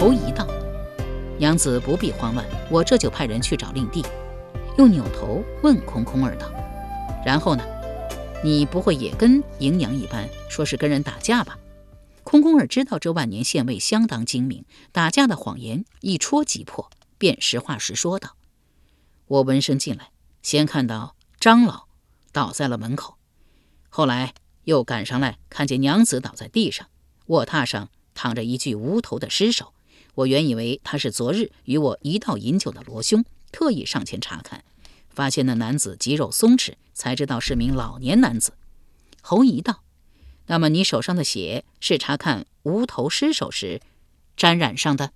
侯仪道：“娘子不必慌乱，我这就派人去找令弟。”又扭头问空空儿道：“然后呢？你不会也跟迎娘一般，说是跟人打架吧？”空空儿知道这万年县尉相当精明，打架的谎言一戳即破，便实话实说道：“我闻声进来，先看到张老倒在了门口，后来又赶上来，看见娘子倒在地上，卧榻上躺着一具无头的尸首。”我原以为他是昨日与我一道饮酒的罗兄，特意上前查看，发现那男子肌肉松弛，才知道是名老年男子。侯姨道：“那么你手上的血是查看无头尸首时沾染上的？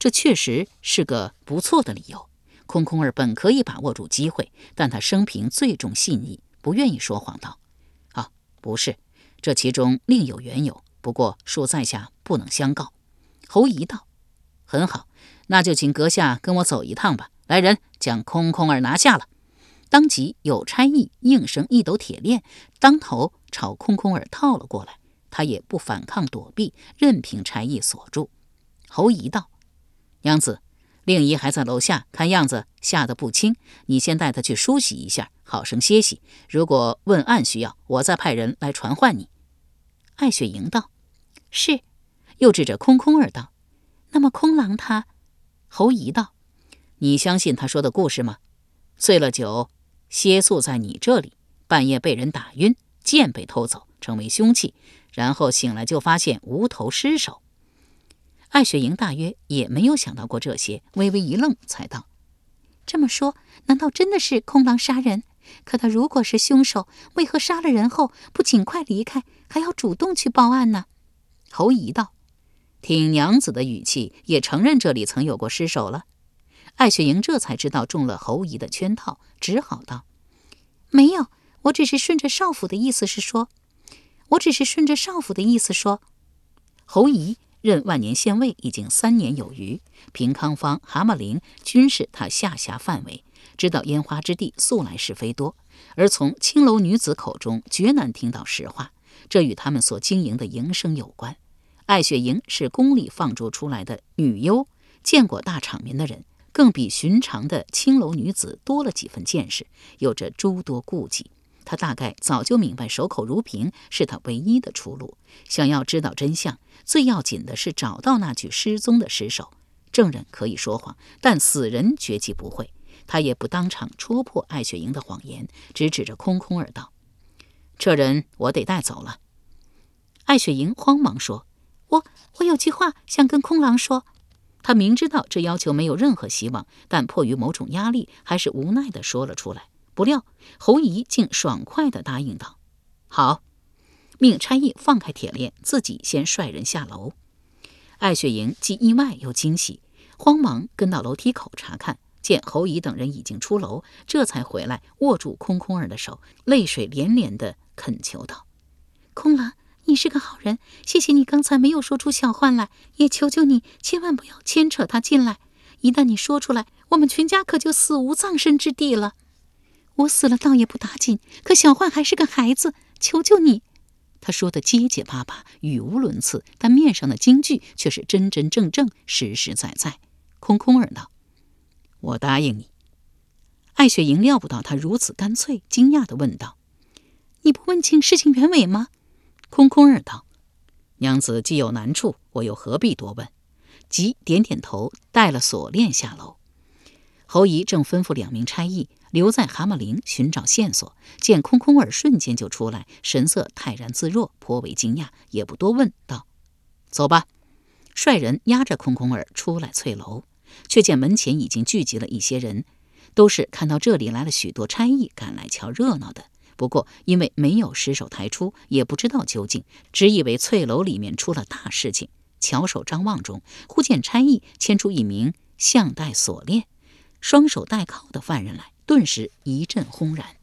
这确实是个不错的理由。”空空儿本可以把握住机会，但他生平最重信义，不愿意说谎，道：“啊，不是，这其中另有缘由。不过恕在下不能相告。”侯姨道：“很好，那就请阁下跟我走一趟吧。来人，将空空儿拿下了。”当即有差役应声一抖铁链，当头朝空空儿套了过来。他也不反抗躲避，任凭差役锁住。侯仪道：“娘子，令仪还在楼下，看样子吓得不轻。你先带他去梳洗一下，好生歇息。如果问案需要，我再派人来传唤你。”艾雪莹道：“是。”又指着空空儿道：“那么空狼他？”侯仪道：“你相信他说的故事吗？醉了酒，歇宿在你这里，半夜被人打晕，剑被偷走，成为凶器，然后醒来就发现无头尸首。”艾雪莹大约也没有想到过这些，微微一愣，才道：“这么说，难道真的是空狼杀人？可他如果是凶手，为何杀了人后不尽快离开，还要主动去报案呢？”侯仪道。听娘子的语气，也承认这里曾有过失手了。艾雪莹这才知道中了侯姨的圈套，只好道：“没有，我只是顺着少府的意思是说，我只是顺着少府的意思说。”侯姨任万年县尉已经三年有余，平康坊、蛤蟆陵均是他下辖范围，知道烟花之地素来是非多，而从青楼女子口中绝难听到实话，这与他们所经营的营生有关。艾雪莹是宫里放逐出来的女优，见过大场面的人，更比寻常的青楼女子多了几分见识，有着诸多顾忌。她大概早就明白守口如瓶是她唯一的出路。想要知道真相，最要紧的是找到那具失踪的尸首。证人可以说谎，但死人绝技不会。他也不当场戳破艾雪莹的谎言，只指着空空儿道：“这人我得带走了。”艾雪莹慌忙说。我我有句话想跟空狼说，他明知道这要求没有任何希望，但迫于某种压力，还是无奈地说了出来。不料侯姨竟爽快地答应道：“好。”命差役放开铁链，自己先率人下楼。艾雪莹既意外又惊喜，慌忙跟到楼梯口查看，见侯姨等人已经出楼，这才回来握住空空儿的手，泪水连连地恳求道：“空狼。”你是个好人，谢谢你刚才没有说出小幻来，也求求你千万不要牵扯他进来。一旦你说出来，我们全家可就死无葬身之地了。我死了倒也不打紧，可小幻还是个孩子，求求你。他说的结结巴巴，语无伦次，但面上的金句却是真真正正、实实在在。空空儿道：“我答应你。”艾雪莹料不到他如此干脆，惊讶地问道：“你不问清事情原委吗？”空空儿道：“娘子既有难处，我又何必多问？即点点头，带了锁链下楼。侯姨正吩咐两名差役留在蛤蟆陵寻找线索，见空空儿瞬间就出来，神色泰然自若，颇为惊讶，也不多问，道：“走吧。”率人押着空空儿出来翠楼，却见门前已经聚集了一些人，都是看到这里来了许多差役，赶来瞧热闹的。不过因为没有尸首抬出，也不知道究竟，只以为翠楼里面出了大事情。翘首张望中，忽见差役牵出一名项带锁链、双手带铐的犯人来，顿时一阵轰然。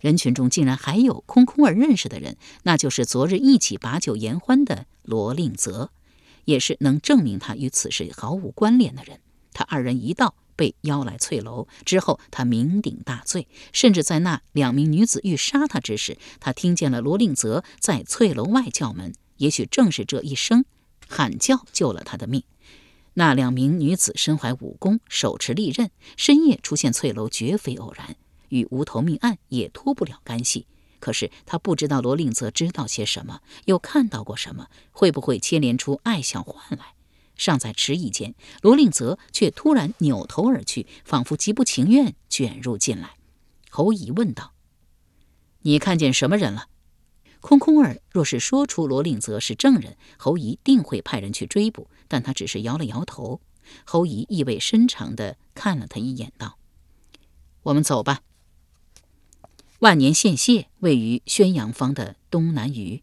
人群中竟然还有空空儿认识的人，那就是昨日一起把酒言欢的罗令泽。也是能证明他与此事毫无关联的人。他二人一道被邀来翠楼之后，他酩酊大醉，甚至在那两名女子欲杀他之时，他听见了罗令泽在翠楼外叫门。也许正是这一声喊叫救了他的命。那两名女子身怀武功，手持利刃，深夜出现翠楼绝非偶然，与无头命案也脱不了干系。可是他不知道罗令泽知道些什么，又看到过什么，会不会牵连出艾小焕来？尚在迟疑间，罗令泽却突然扭头而去，仿佛极不情愿卷入进来。侯乙问道：“你看见什么人了？”空空儿若是说出罗令泽是证人，侯乙定会派人去追捕，但他只是摇了摇头。侯乙意味深长地看了他一眼，道：“我们走吧。”万年县县位于宣阳坊的东南隅，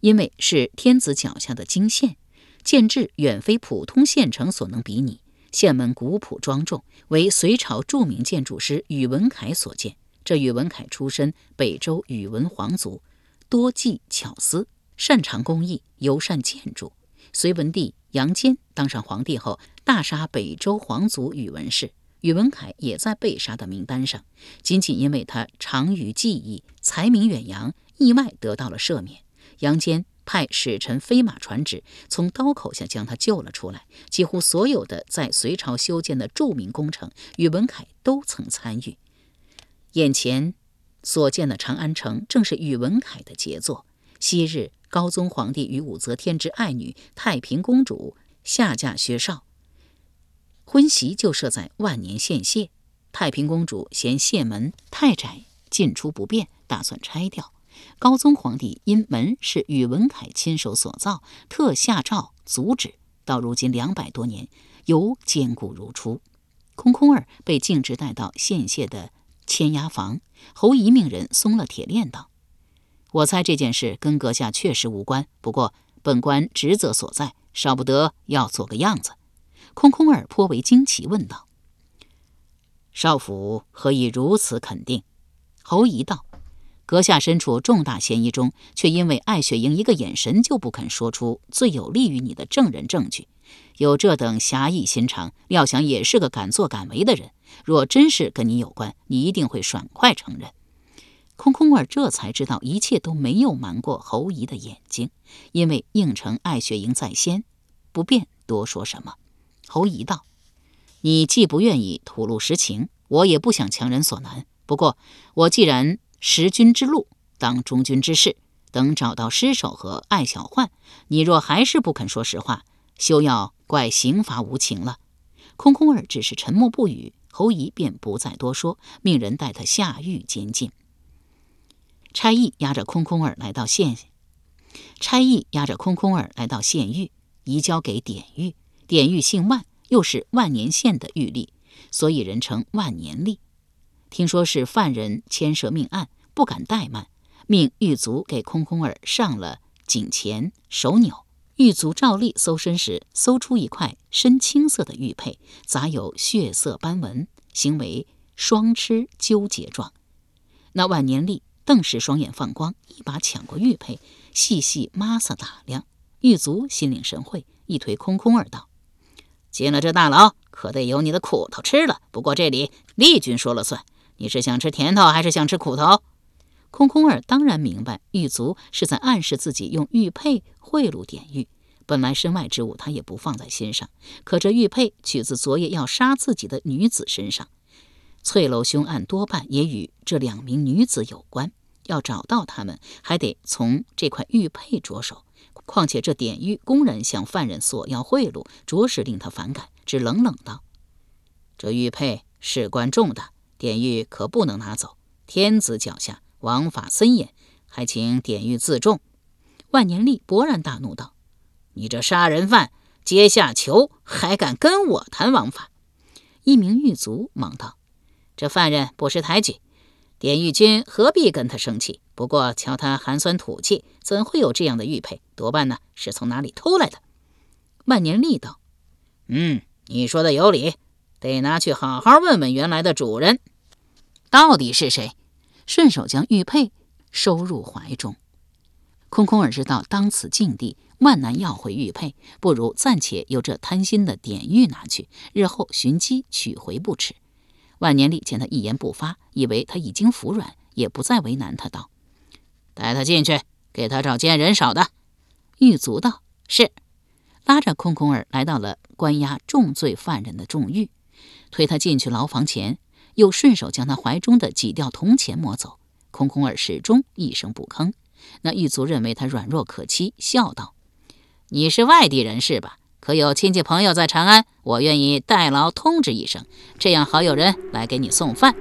因为是天子脚下的京县，建制远非普通县城所能比拟。县门古朴庄重，为隋朝著名建筑师宇文恺所建。这宇文恺出身北周宇文皇族，多技巧思，擅长工艺，尤善建筑。隋文帝杨坚当上皇帝后，大杀北周皇族宇文氏。宇文恺也在被杀的名单上，仅仅因为他长于技艺，才名远扬，意外得到了赦免。杨坚派使臣飞马传旨，从刀口下将他救了出来。几乎所有的在隋朝修建的著名工程，宇文恺都曾参与。眼前所见的长安城，正是宇文恺的杰作。昔日高宗皇帝与武则天之爱女太平公主下嫁薛绍。婚席就设在万年县县，太平公主嫌县门太窄，进出不便，打算拆掉。高宗皇帝因门是宇文恺亲手所造，特下诏阻止。到如今两百多年，犹坚固如初。空空儿被径直带到县县的牵押房，侯仪命人松了铁链，道：“我猜这件事跟阁下确实无关，不过本官职责所在，少不得要做个样子。”空空儿颇为惊奇，问道：“少府何以如此肯定？”侯仪道：“阁下身处重大嫌疑中，却因为艾雪莹一个眼神就不肯说出最有利于你的证人证据，有这等侠义心肠，料想也是个敢作敢为的人。若真是跟你有关，你一定会爽快承认。”空空儿这才知道，一切都没有瞒过侯姨的眼睛，因为应承艾雪莹在先，不便多说什么。侯姨道：“你既不愿意吐露实情，我也不想强人所难。不过，我既然识君之路，当忠君之事，等找到尸首和艾小焕，你若还是不肯说实话，休要怪刑罚无情了。”空空儿只是沉默不语，侯仪便不再多说，命人带他下狱监禁。差役押着空空儿来到县，差役押着空空儿来到县狱，移交给典狱。典狱姓万，又是万年县的狱吏，所以人称万年吏。听说是犯人牵涉命案，不敢怠慢，命狱卒给空空儿上了颈钳、手纽。狱卒照例搜身时，搜出一块深青色的玉佩，杂有血色斑纹，形为双螭纠结状。那万年历顿时双眼放光，一把抢过玉佩，细细抹挲打量。狱卒心领神会，一推空空儿道。进了这大牢，可得有你的苦头吃了。不过这里丽君说了算，你是想吃甜头还是想吃苦头？空空儿当然明白，狱卒是在暗示自己用玉佩贿赂典狱。本来身外之物他也不放在心上，可这玉佩取自昨夜要杀自己的女子身上，翠楼凶案多半也与这两名女子有关。要找到他们，还得从这块玉佩着手。况且这典狱公然向犯人索要贿赂，着实令他反感，只冷冷道：“这玉佩事关重大，典狱可不能拿走。天子脚下，王法森严，还请典狱自重。”万年历勃然大怒道：“你这杀人犯，阶下囚，还敢跟我谈王法？”一名狱卒忙道：“这犯人不识抬举。”典狱君何必跟他生气？不过瞧他寒酸土气，怎会有这样的玉佩？多半呢是从哪里偷来的。万年历道：“嗯，你说的有理，得拿去好好问问原来的主人，到底是谁。”顺手将玉佩收入怀中。空空儿知道当此境地，万难要回玉佩，不如暂且由这贪心的典狱拿去，日后寻机取回不迟。万年历见他一言不发，以为他已经服软，也不再为难他，道：“带他进去，给他找间人少的。”狱卒道：“是。”拉着空空儿来到了关押重罪犯人的重狱，推他进去牢房前，又顺手将他怀中的几吊铜钱摸走。空空儿始终一声不吭。那狱卒认为他软弱可欺，笑道：“你是外地人是吧？”可有亲戚朋友在长安？我愿意代劳通知一声，这样好有人来给你送饭。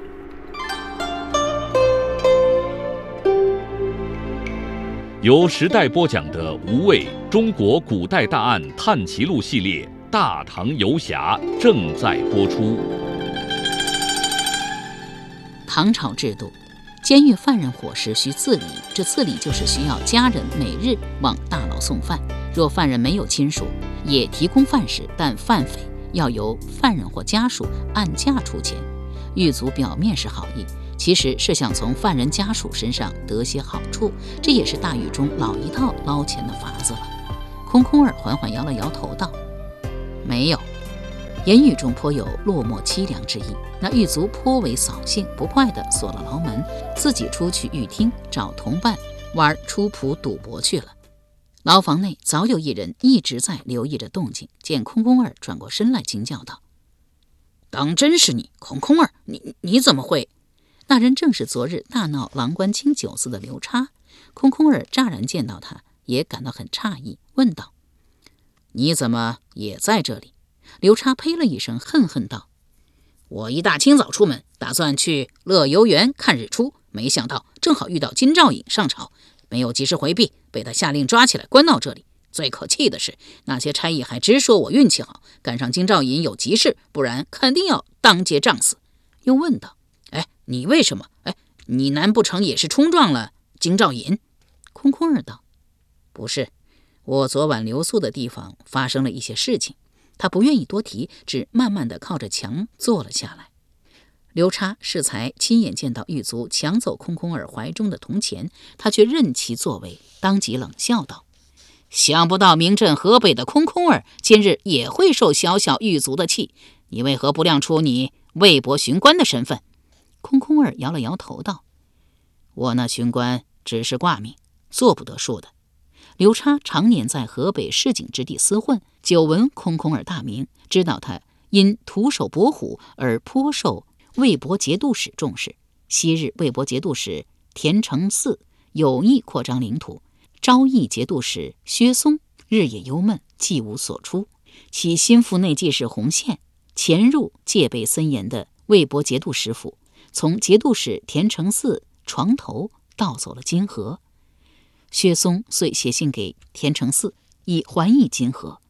由时代播讲的《无畏中国古代大案探奇录》系列《大唐游侠》正在播出。唐朝制度，监狱犯人伙食需自理，这自理就是需要家人每日往大牢送饭。若犯人没有亲属，也提供饭食，但饭费要由犯人或家属按价出钱。狱卒表面是好意，其实是想从犯人家属身上得些好处，这也是大狱中老一套捞钱的法子了。空空儿缓缓摇了摇头，道：“没有。”言语中颇有落寞凄凉之意。那狱卒颇为扫兴，不快地锁了牢门，自己出去狱厅找同伴玩出仆赌博去了。牢房内早有一人一直在留意着动静，见空空儿转过身来，惊叫道：“当真是你，空空儿，你你怎么会？”那人正是昨日大闹郎官清酒肆的刘叉。空空儿乍然见到他，也感到很诧异，问道：“你怎么也在这里？”刘叉呸了一声，恨恨道：“我一大清早出门，打算去乐游园看日出，没想到正好遇到金兆尹上朝。”没有及时回避，被他下令抓起来关到这里。最可气的是，那些差役还直说我运气好，赶上金兆尹有急事，不然肯定要当街杖死。又问道：“哎，你为什么？哎，你难不成也是冲撞了金兆尹？”空空儿道：“不是，我昨晚留宿的地方发生了一些事情。”他不愿意多提，只慢慢的靠着墙坐了下来。刘叉适才亲眼见到狱卒抢走空空儿怀中的铜钱，他却任其作为，当即冷笑道：“想不到名震河北的空空儿今日也会受小小狱卒的气，你为何不亮出你魏博巡官的身份？”空空儿摇了摇头道：“我那巡官只是挂名，做不得数的。”刘叉常年在河北市井之地厮混，久闻空空儿大名，知道他因徒手搏虎而颇受。魏博节度使重视。昔日魏博节度使田承嗣有意扩张领土，昭义节度使薛嵩日夜忧闷，既无所出。其心腹内记是洪宪潜入戒备森严的魏博节度使府，从节度使田承嗣床头盗走了金盒。薛嵩遂写信给田承嗣，以还以金河。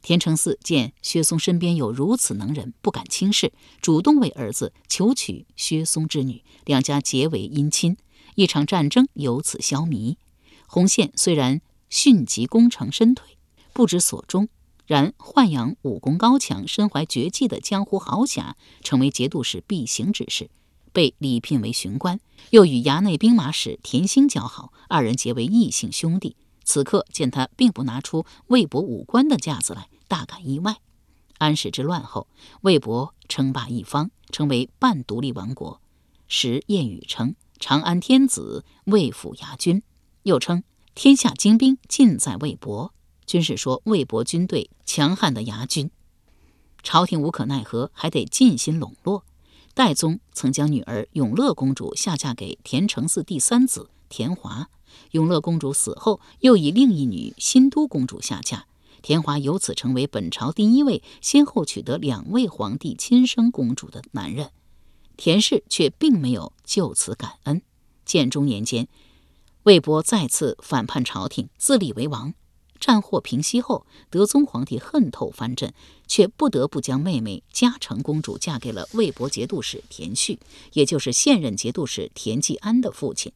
田承嗣见薛嵩身边有如此能人，不敢轻视，主动为儿子求娶薛嵩之女，两家结为姻亲。一场战争由此消弭。洪宪虽然迅疾功成身退，不知所终，然豢养武功高强、身怀绝技的江湖豪侠，成为节度使必行之事，被礼聘为巡官，又与衙内兵马使田兴交好，二人结为异姓兄弟。此刻见他并不拿出魏博武官的架子来，大感意外。安史之乱后，魏博称霸一方，成为半独立王国。时谚语称“长安天子，魏府牙军”，又称“天下精兵尽在魏博”，均是说魏博军队强悍的牙军。朝廷无可奈何，还得尽心笼络。代宗曾将女儿永乐公主下嫁给田承嗣第三子田华。永乐公主死后，又以另一女新都公主下嫁，田华由此成为本朝第一位先后取得两位皇帝亲生公主的男人。田氏却并没有就此感恩。建中年间，魏博再次反叛朝廷，自立为王。战祸平息后，德宗皇帝恨透藩镇，却不得不将妹妹嘉诚公主嫁给了魏博节度使田旭，也就是现任节度使田季安的父亲。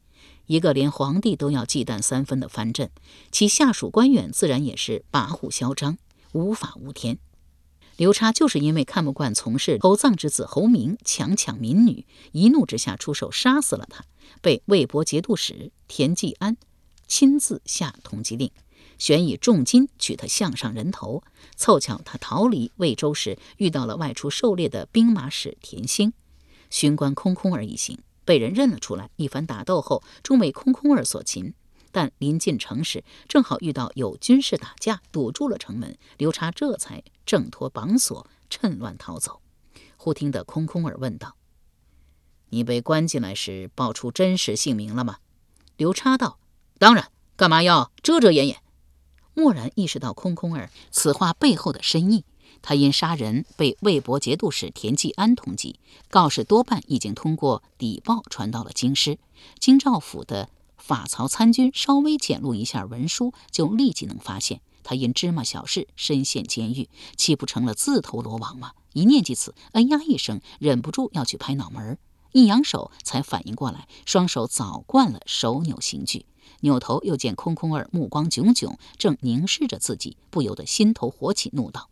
一个连皇帝都要忌惮三分的藩镇，其下属官员自然也是跋扈嚣张、无法无天。刘叉就是因为看不惯从事侯臧之子侯明强抢民女，一怒之下出手杀死了他，被魏博节度使田季安亲自下通缉令，悬以重金取他项上人头。凑巧他逃离魏州时，遇到了外出狩猎的兵马使田兴，巡官空空儿一行。被人认了出来，一番打斗后，终为空空儿所擒。但临近城时，正好遇到有军士打架，堵住了城门。刘叉这才挣脱绑索，趁乱逃走。忽听得空空儿问道：“你被关进来时，报出真实姓名了吗？”刘叉道：“当然，干嘛要遮遮掩掩？”蓦然意识到空空儿此话背后的深意。他因杀人被魏博节度使田季安通缉，告示多半已经通过邸报传到了京师。京兆府的法曹参军稍微检录一下文书，就立即能发现他因芝麻小事身陷监狱，岂不成了自投罗网吗？一念及此，哎呀一声，忍不住要去拍脑门儿一扬手才反应过来，双手早惯了手扭刑具，扭头又见空空儿目光炯炯，正凝视着自己，不由得心头火起，怒道。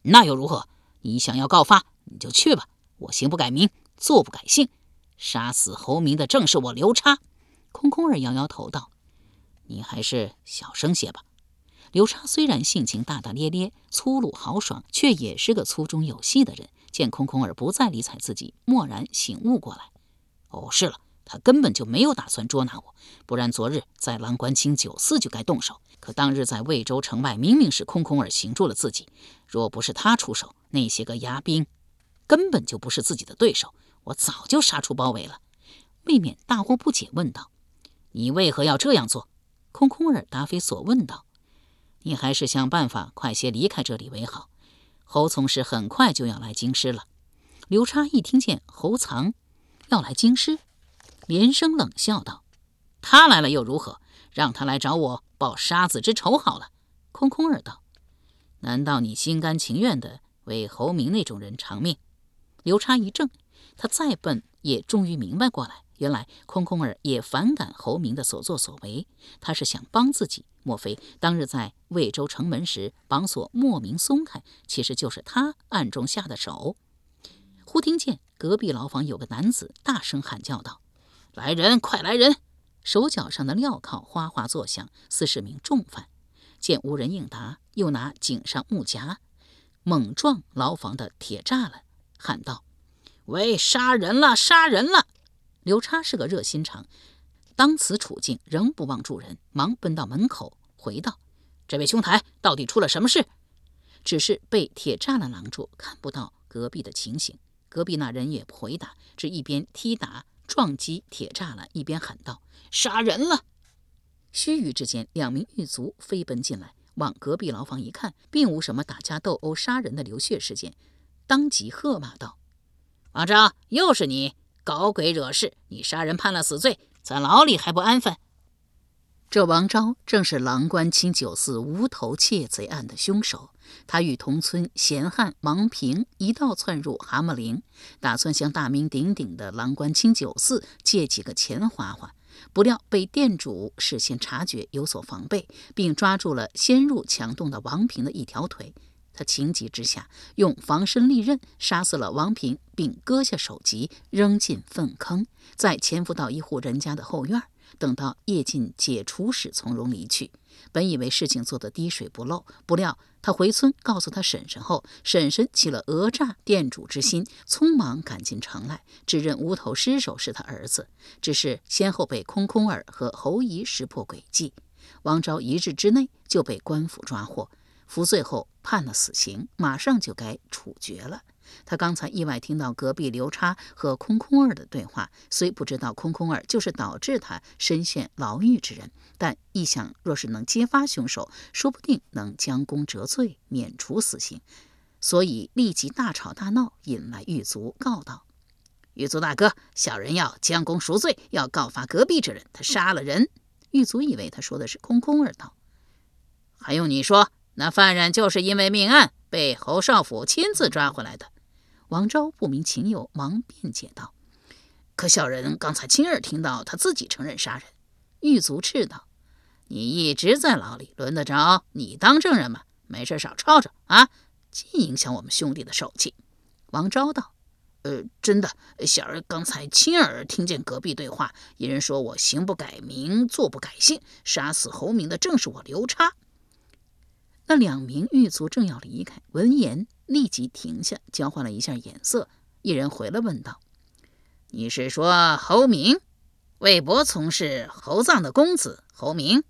那又如何？你想要告发，你就去吧。我行不改名，坐不改姓。杀死侯明的正是我刘叉。空空儿摇摇头道：“你还是小声些吧。”刘叉虽然性情大大咧咧、粗鲁豪爽，却也是个粗中有细的人。见空空儿不再理睬自己，蓦然醒悟过来：“哦，是了。”他根本就没有打算捉拿我，不然昨日在郎官清酒肆就该动手。可当日在魏州城外，明明是空空儿擒住了自己，若不是他出手，那些个牙兵根本就不是自己的对手，我早就杀出包围了。未免大惑不解，问道：“你为何要这样做？”空空儿答非所问道：“你还是想办法快些离开这里为好。侯从师很快就要来京师了。”刘叉一听见侯藏要来京师。连声冷笑道：“他来了又如何？让他来找我报杀子之仇好了。”空空儿道：“难道你心甘情愿的为侯明那种人偿命？”刘叉一怔，他再笨也终于明白过来，原来空空儿也反感侯明的所作所为。他是想帮自己，莫非当日在魏州城门时绑索莫名松开，其实就是他暗中下的手？忽听见隔壁牢房有个男子大声喊叫道。来人，快来人！手脚上的镣铐哗哗作响，似是名重犯。见无人应答，又拿颈上木夹猛撞牢房的铁栅栏，喊道：“喂，杀人了，杀人了！”刘叉是个热心肠，当此处境仍不忘助人，忙奔到门口，回道：“这位兄台，到底出了什么事？”只是被铁栅栏拦住，看不到隔壁的情形。隔壁那人也不回答，只一边踢打。撞击铁栅栏，一边喊道：“杀人了！”须臾之间，两名狱卒飞奔进来，往隔壁牢房一看，并无什么打架斗殴、杀人的流血事件，当即喝骂道：“王昭，又是你搞鬼惹事！你杀人判了死罪，在牢里还不安分？”这王昭正是郎官清酒肆无头窃贼案的凶手。他与同村闲汉王平一道窜入蛤蟆陵，打算向大名鼎鼎的郎官清酒肆借几个钱花花。不料被店主事先察觉，有所防备，并抓住了先入墙洞的王平的一条腿。他情急之下，用防身利刃杀死了王平，并割下首级扔进粪坑，再潜伏到一户人家的后院。等到夜尽解除时，从容离去。本以为事情做得滴水不漏，不料他回村告诉他婶婶后，婶婶起了讹诈店主之心，匆忙赶进城来，指认无头尸首是他儿子。只是先后被空空儿和侯姨识破诡计，王昭一日之内就被官府抓获，服罪后判了死刑，马上就该处决了。他刚才意外听到隔壁刘叉和空空儿的对话，虽不知道空空儿就是导致他身陷牢狱之人，但一想，若是能揭发凶手，说不定能将功折罪，免除死刑，所以立即大吵大闹，引来狱卒，告道：“狱卒大哥，小人要将功赎罪，要告发隔壁之人，他杀了人。”狱卒以为他说的是空空儿，道：“还用你说？那犯人就是因为命案被侯少府亲自抓回来的。”王昭不明情由，忙辩解道：“可小人刚才亲耳听到他自己承认杀人。”狱卒斥道：“你一直在牢里，轮得着你当证人吗？没事少吵吵啊，尽影响我们兄弟的手气。”王昭道：“呃，真的，小儿刚才亲耳听见隔壁对话，一人说我行不改名，坐不改姓，杀死侯明的正是我刘叉。”那两名狱卒正要离开，闻言立即停下，交换了一下眼色。一人回了问道：“你是说侯明？魏博从事侯葬的公子侯明？”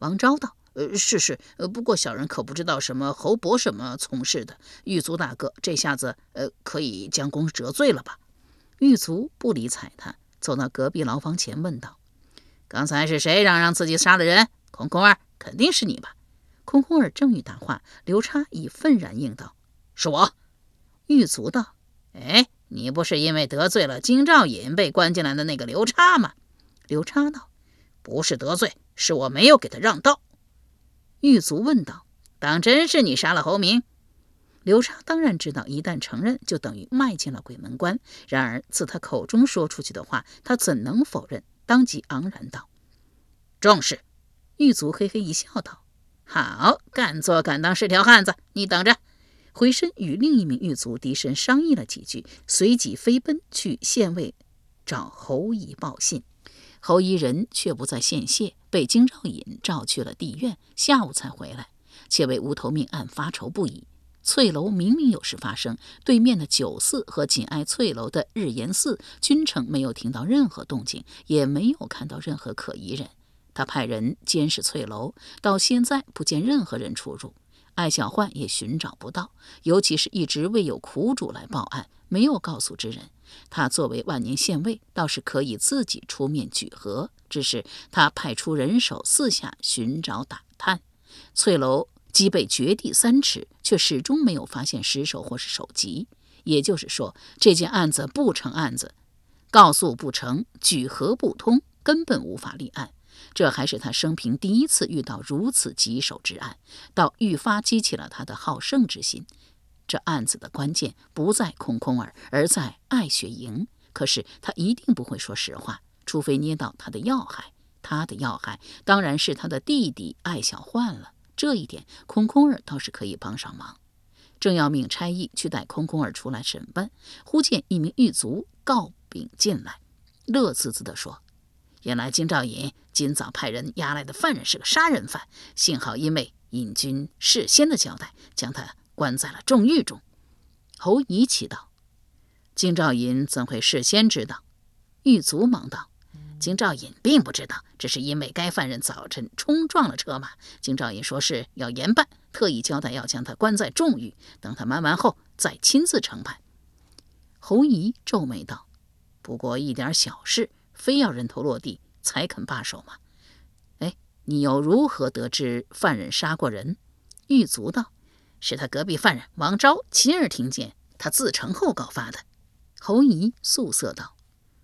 王昭道：“呃，是是，呃，不过小人可不知道什么侯伯什么从事的。狱卒大哥，这下子呃可以将功折罪了吧？”狱卒不理睬他，走到隔壁牢房前问道：“刚才是谁嚷嚷自己杀了人？空空儿，肯定是你吧？”空空儿正欲答话，刘叉已愤然应道：“是我。”狱卒道：“哎，你不是因为得罪了金兆尹被关进来的那个刘叉吗？”刘叉道：“不是得罪，是我没有给他让道。”狱卒问道：“当真是你杀了侯明？”刘叉当然知道，一旦承认，就等于迈进了鬼门关。然而自他口中说出去的话，他怎能否认？当即昂然道：“正是。”狱卒嘿嘿一笑道。好，敢做敢当是条汉子。你等着，回身与另一名狱卒低声商议了几句，随即飞奔去县尉找侯乙报信。侯乙人却不在县县，被京兆尹召去了地院，下午才回来，且为无头命案发愁不已。翠楼明明有事发生，对面的酒肆和紧挨翠楼的日延寺均称没有听到任何动静，也没有看到任何可疑人。他派人监视翠楼，到现在不见任何人出入，艾小焕也寻找不到，尤其是一直未有苦主来报案，没有告诉之人。他作为万年县尉，倒是可以自己出面举和，只是他派出人手四下寻找打探，翠楼即被掘地三尺，却始终没有发现尸首或是首级。也就是说，这件案子不成案子，告诉不成，举和不通，根本无法立案。这还是他生平第一次遇到如此棘手之案，倒愈发激起了他的好胜之心。这案子的关键不在空空儿，而在艾雪莹。可是他一定不会说实话，除非捏到他的要害。他的要害当然是他的弟弟艾小焕了。这一点，空空儿倒是可以帮上忙。正要命差役去带空空儿出来审问，忽见一名狱卒告禀进来，乐滋滋地说。原来金兆尹今早派人押来的犯人是个杀人犯，幸好因为尹军事先的交代，将他关在了重狱中。侯乙奇道：“金兆尹怎会事先知道？”狱卒忙道：“金兆尹并不知道，只是因为该犯人早晨冲撞了车马，金兆尹说是要严办，特意交代要将他关在重狱，等他办完后再亲自承办。”侯乙皱眉道：“不过一点小事。”非要人头落地才肯罢手吗？哎，你又如何得知犯人杀过人？狱卒道：“是他隔壁犯人王昭亲耳听见他自成后告发的。”侯仪肃色道：“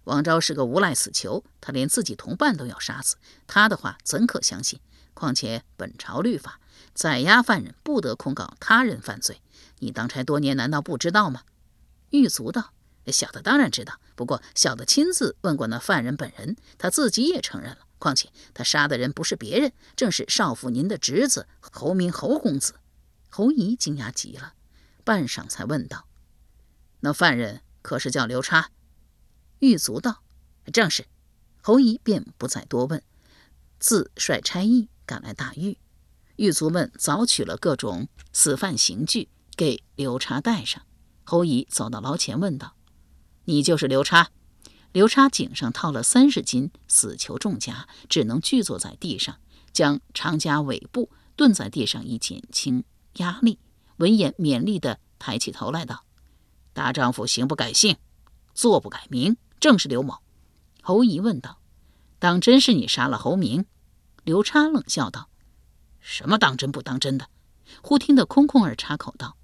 王昭是个无赖死囚，他连自己同伴都要杀死，他的话怎可相信？况且本朝律法，在押犯人不得控告他人犯罪。你当差多年，难道不知道吗？”狱卒道。小的当然知道，不过小的亲自问过那犯人本人，他自己也承认了。况且他杀的人不是别人，正是少府您的侄子侯明侯公子。侯姨惊讶极了，半晌才问道：“那犯人可是叫刘叉？”狱卒道：“正是。”侯姨便不再多问，自率差役赶来大狱。狱卒们早取了各种死犯刑具，给刘叉戴上。侯姨走到牢前问道。你就是刘叉，刘叉颈上套了三十斤死囚重甲，只能拒坐在地上，将长甲尾部顿在地上以减轻压力。闻言，勉力地抬起头来道：“大丈夫行不改姓，坐不改名，正是刘某。侯仪问道：“当真是你杀了侯明？”刘叉冷笑道：“什么当真不当真的？”忽听得空空儿插口道：“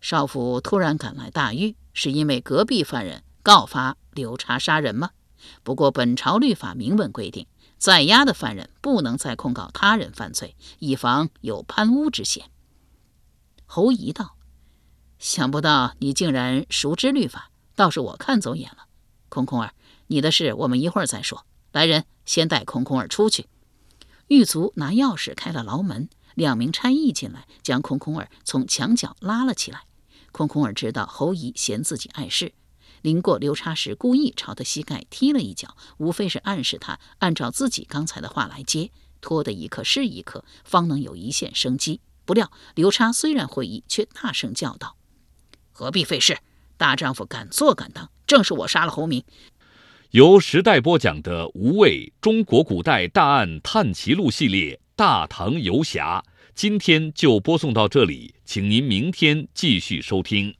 少府突然赶来大狱，是因为隔壁犯人告发刘查杀人吗？不过本朝律法明文规定，在押的犯人不能再控告他人犯罪，以防有攀污之嫌。”侯仪道：“想不到你竟然熟知律法，倒是我看走眼了。空空儿。”你的事我们一会儿再说。来人，先带空空儿出去。狱卒拿钥匙开了牢门，两名差役进来，将空空儿从墙角拉了起来。空空儿知道侯姨嫌自己碍事，临过刘叉时故意朝他膝盖踢了一脚，无非是暗示他按照自己刚才的话来接，拖得一刻是一刻，方能有一线生机。不料刘叉虽然会意，却大声叫道：“何必费事？大丈夫敢做敢当，正是我杀了侯明。”由时代播讲的《无畏中国古代大案探奇录》系列《大唐游侠》，今天就播送到这里，请您明天继续收听。